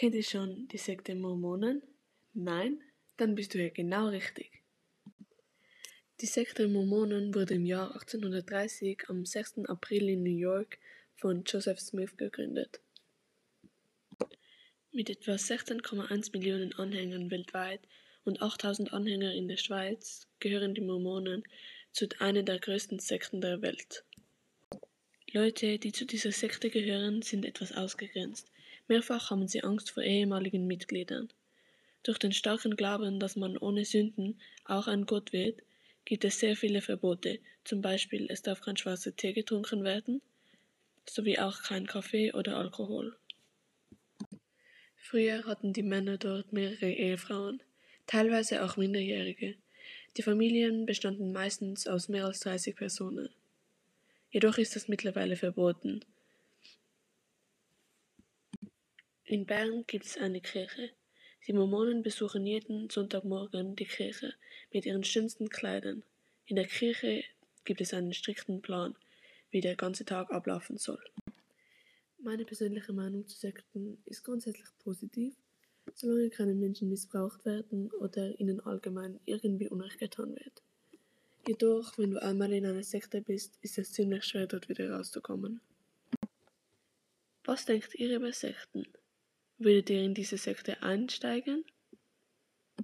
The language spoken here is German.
Kennt ihr schon die Sekte Mormonen? Nein? Dann bist du hier genau richtig. Die Sekte Mormonen wurde im Jahr 1830 am 6. April in New York von Joseph Smith gegründet. Mit etwa 16,1 Millionen Anhängern weltweit und 8000 Anhängern in der Schweiz gehören die Mormonen zu einer der größten Sekten der Welt. Leute, die zu dieser Sekte gehören, sind etwas ausgegrenzt. Mehrfach haben sie Angst vor ehemaligen Mitgliedern. Durch den starken Glauben, dass man ohne Sünden auch ein Gott wird, gibt es sehr viele Verbote, zum Beispiel es darf kein schwarzer Tee getrunken werden, sowie auch kein Kaffee oder Alkohol. Früher hatten die Männer dort mehrere Ehefrauen, teilweise auch Minderjährige. Die Familien bestanden meistens aus mehr als 30 Personen. Jedoch ist das mittlerweile verboten. In Bern gibt es eine Kirche. Die Mormonen besuchen jeden Sonntagmorgen die Kirche mit ihren schönsten Kleidern. In der Kirche gibt es einen strikten Plan, wie der ganze Tag ablaufen soll. Meine persönliche Meinung zu Sekten ist grundsätzlich positiv, solange keine Menschen missbraucht werden oder ihnen allgemein irgendwie Unrecht getan wird. Jedoch, wenn du einmal in einer Sekte bist, ist es ziemlich schwer, dort wieder rauszukommen. Was denkt ihr über Sekten? Würdet ihr in diese Sekte einsteigen